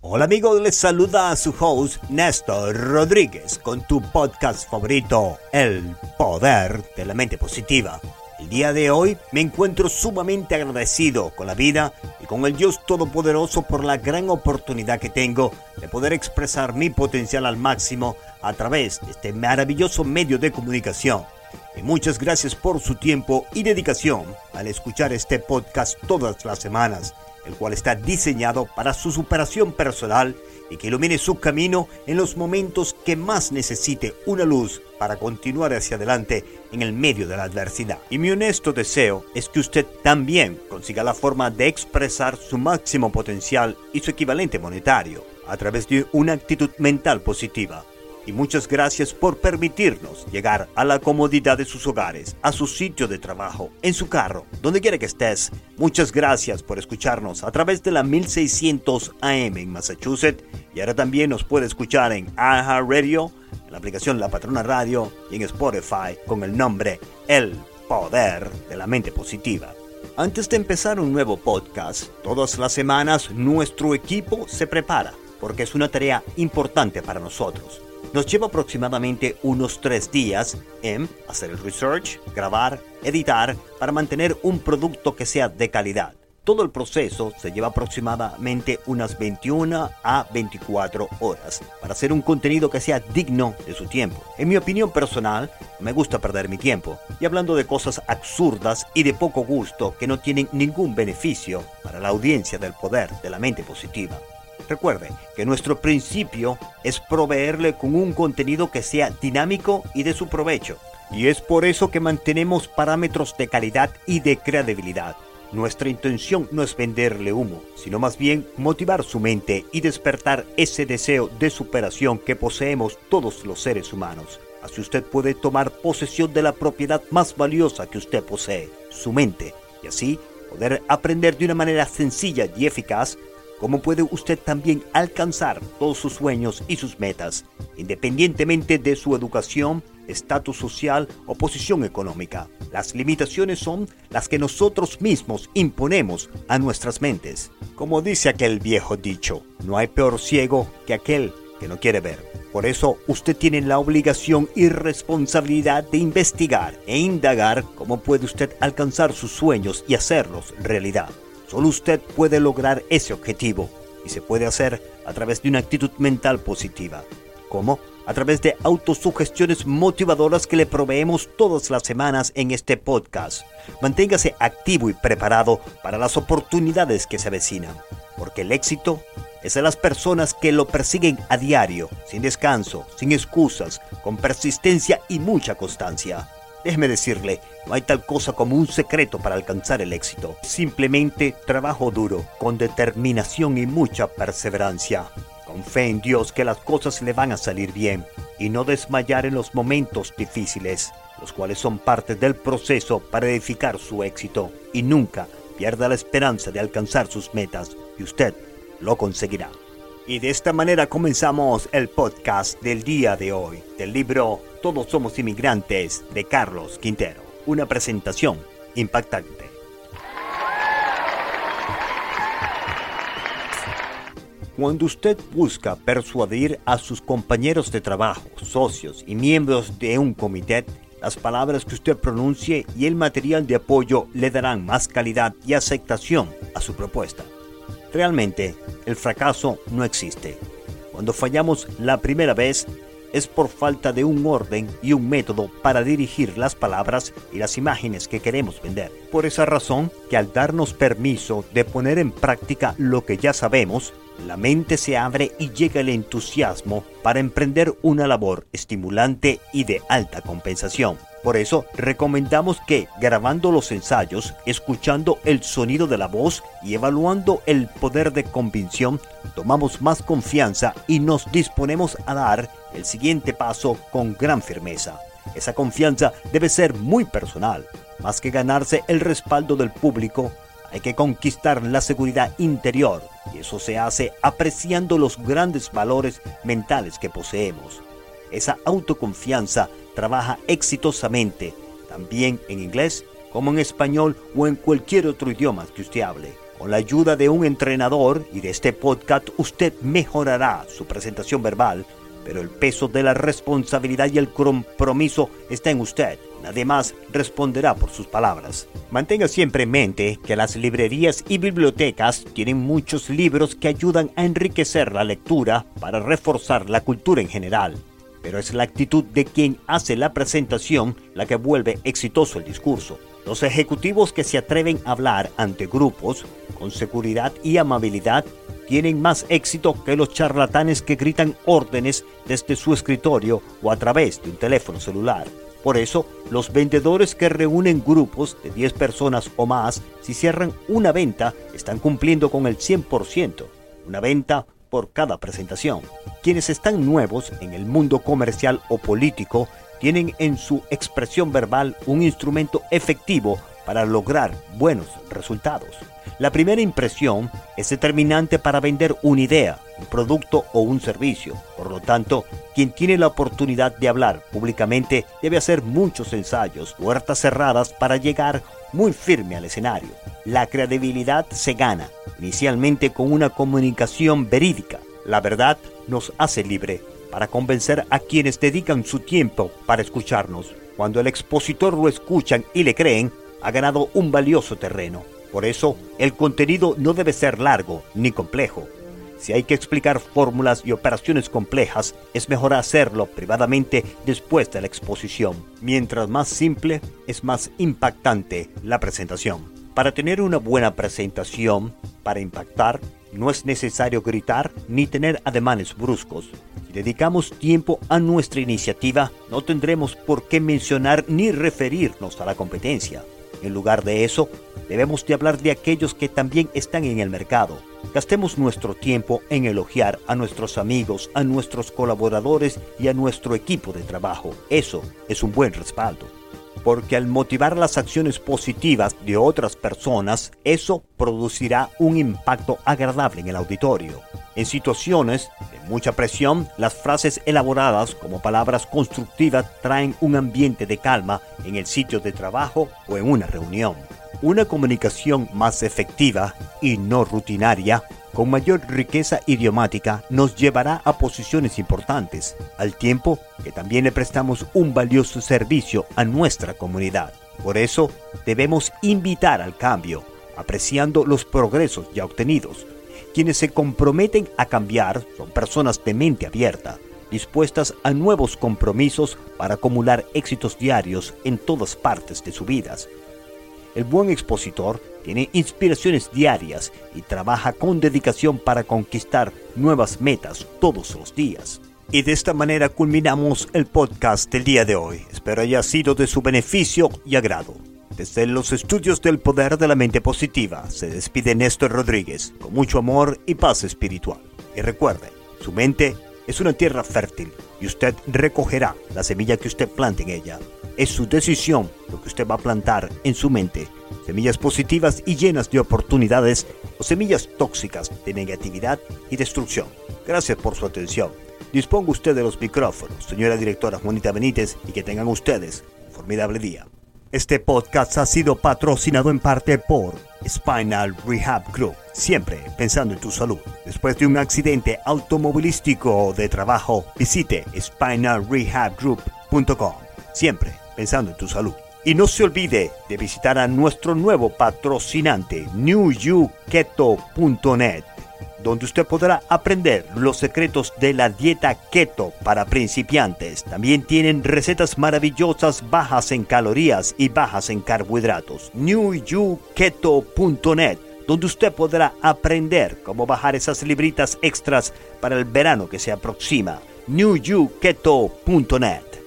Hola amigos, les saluda a su host Néstor Rodríguez con tu podcast favorito, El Poder de la Mente Positiva. El día de hoy me encuentro sumamente agradecido con la vida con el Dios Todopoderoso por la gran oportunidad que tengo de poder expresar mi potencial al máximo a través de este maravilloso medio de comunicación. Y muchas gracias por su tiempo y dedicación al escuchar este podcast todas las semanas el cual está diseñado para su superación personal y que ilumine su camino en los momentos que más necesite una luz para continuar hacia adelante en el medio de la adversidad. Y mi honesto deseo es que usted también consiga la forma de expresar su máximo potencial y su equivalente monetario a través de una actitud mental positiva y muchas gracias por permitirnos llegar a la comodidad de sus hogares, a su sitio de trabajo, en su carro, donde quiera que estés. Muchas gracias por escucharnos a través de la 1600 AM en Massachusetts y ahora también nos puede escuchar en Radio, en la aplicación La Patrona Radio y en Spotify con el nombre El Poder de la Mente Positiva. Antes de empezar un nuevo podcast, todas las semanas nuestro equipo se prepara porque es una tarea importante para nosotros nos lleva aproximadamente unos tres días en hacer el research, grabar, editar para mantener un producto que sea de calidad. Todo el proceso se lleva aproximadamente unas 21 a 24 horas para hacer un contenido que sea digno de su tiempo. En mi opinión personal, me gusta perder mi tiempo. Y hablando de cosas absurdas y de poco gusto que no tienen ningún beneficio para la audiencia del poder de la mente positiva. Recuerde que nuestro principio es proveerle con un contenido que sea dinámico y de su provecho. Y es por eso que mantenemos parámetros de calidad y de credibilidad. Nuestra intención no es venderle humo, sino más bien motivar su mente y despertar ese deseo de superación que poseemos todos los seres humanos. Así usted puede tomar posesión de la propiedad más valiosa que usted posee, su mente, y así poder aprender de una manera sencilla y eficaz cómo puede usted también alcanzar todos sus sueños y sus metas, independientemente de su educación, estatus social o posición económica. Las limitaciones son las que nosotros mismos imponemos a nuestras mentes. Como dice aquel viejo dicho, no hay peor ciego que aquel que no quiere ver. Por eso usted tiene la obligación y responsabilidad de investigar e indagar cómo puede usted alcanzar sus sueños y hacerlos realidad. Solo usted puede lograr ese objetivo y se puede hacer a través de una actitud mental positiva. ¿Cómo? A través de autosugestiones motivadoras que le proveemos todas las semanas en este podcast. Manténgase activo y preparado para las oportunidades que se avecinan, porque el éxito es de las personas que lo persiguen a diario, sin descanso, sin excusas, con persistencia y mucha constancia. Déjeme decirle, no hay tal cosa como un secreto para alcanzar el éxito. Simplemente trabajo duro, con determinación y mucha perseverancia. Con fe en Dios que las cosas le van a salir bien y no desmayar en los momentos difíciles, los cuales son parte del proceso para edificar su éxito. Y nunca pierda la esperanza de alcanzar sus metas y usted lo conseguirá. Y de esta manera comenzamos el podcast del día de hoy, del libro Todos somos inmigrantes de Carlos Quintero. Una presentación impactante. Cuando usted busca persuadir a sus compañeros de trabajo, socios y miembros de un comité, las palabras que usted pronuncie y el material de apoyo le darán más calidad y aceptación a su propuesta. Realmente, el fracaso no existe. Cuando fallamos la primera vez, es por falta de un orden y un método para dirigir las palabras y las imágenes que queremos vender. Por esa razón que al darnos permiso de poner en práctica lo que ya sabemos, la mente se abre y llega el entusiasmo para emprender una labor estimulante y de alta compensación. Por eso recomendamos que grabando los ensayos, escuchando el sonido de la voz y evaluando el poder de convicción, tomamos más confianza y nos disponemos a dar el siguiente paso con gran firmeza. Esa confianza debe ser muy personal, más que ganarse el respaldo del público hay que conquistar la seguridad interior y eso se hace apreciando los grandes valores mentales que poseemos. Esa autoconfianza trabaja exitosamente, también en inglés como en español o en cualquier otro idioma que usted hable. Con la ayuda de un entrenador y de este podcast, usted mejorará su presentación verbal, pero el peso de la responsabilidad y el compromiso está en usted. Nadie más responderá por sus palabras. Mantenga siempre en mente que las librerías y bibliotecas tienen muchos libros que ayudan a enriquecer la lectura para reforzar la cultura en general. Pero es la actitud de quien hace la presentación la que vuelve exitoso el discurso. Los ejecutivos que se atreven a hablar ante grupos con seguridad y amabilidad tienen más éxito que los charlatanes que gritan órdenes desde su escritorio o a través de un teléfono celular. Por eso, los vendedores que reúnen grupos de 10 personas o más, si cierran una venta, están cumpliendo con el 100%, una venta cada presentación. Quienes están nuevos en el mundo comercial o político tienen en su expresión verbal un instrumento efectivo para lograr buenos resultados. La primera impresión es determinante para vender una idea, un producto o un servicio. Por lo tanto, quien tiene la oportunidad de hablar públicamente debe hacer muchos ensayos, puertas cerradas para llegar muy firme al escenario. La credibilidad se gana inicialmente con una comunicación verídica. La verdad nos hace libre para convencer a quienes dedican su tiempo para escucharnos. Cuando el expositor lo escuchan y le creen, ha ganado un valioso terreno. Por eso, el contenido no debe ser largo ni complejo. Si hay que explicar fórmulas y operaciones complejas, es mejor hacerlo privadamente después de la exposición. Mientras más simple, es más impactante la presentación. Para tener una buena presentación, para impactar, no es necesario gritar ni tener ademanes bruscos. Si dedicamos tiempo a nuestra iniciativa, no tendremos por qué mencionar ni referirnos a la competencia. En lugar de eso, debemos de hablar de aquellos que también están en el mercado. Gastemos nuestro tiempo en elogiar a nuestros amigos, a nuestros colaboradores y a nuestro equipo de trabajo. Eso es un buen respaldo porque al motivar las acciones positivas de otras personas, eso producirá un impacto agradable en el auditorio. En situaciones mucha presión, las frases elaboradas como palabras constructivas traen un ambiente de calma en el sitio de trabajo o en una reunión. Una comunicación más efectiva y no rutinaria con mayor riqueza idiomática nos llevará a posiciones importantes, al tiempo que también le prestamos un valioso servicio a nuestra comunidad. Por eso debemos invitar al cambio, apreciando los progresos ya obtenidos. Quienes se comprometen a cambiar son personas de mente abierta, dispuestas a nuevos compromisos para acumular éxitos diarios en todas partes de sus vidas. El buen expositor tiene inspiraciones diarias y trabaja con dedicación para conquistar nuevas metas todos los días. Y de esta manera culminamos el podcast del día de hoy. Espero haya sido de su beneficio y agrado. Desde los estudios del poder de la mente positiva se despide Néstor Rodríguez con mucho amor y paz espiritual. Y recuerde, su mente es una tierra fértil y usted recogerá la semilla que usted plante en ella. Es su decisión lo que usted va a plantar en su mente. Semillas positivas y llenas de oportunidades o semillas tóxicas de negatividad y destrucción. Gracias por su atención. Disponga usted de los micrófonos, señora directora Juanita Benítez, y que tengan ustedes un formidable día. Este podcast ha sido patrocinado en parte por Spinal Rehab Group, siempre pensando en tu salud. Después de un accidente automovilístico de trabajo, visite spinalrehabgroup.com, siempre pensando en tu salud. Y no se olvide de visitar a nuestro nuevo patrocinante, newyouketo.net, donde usted podrá aprender los secretos de la dieta keto para principiantes. También tienen recetas maravillosas bajas en calorías y bajas en carbohidratos. newyouketo.net donde usted podrá aprender cómo bajar esas libritas extras para el verano que se aproxima. newyouketo.net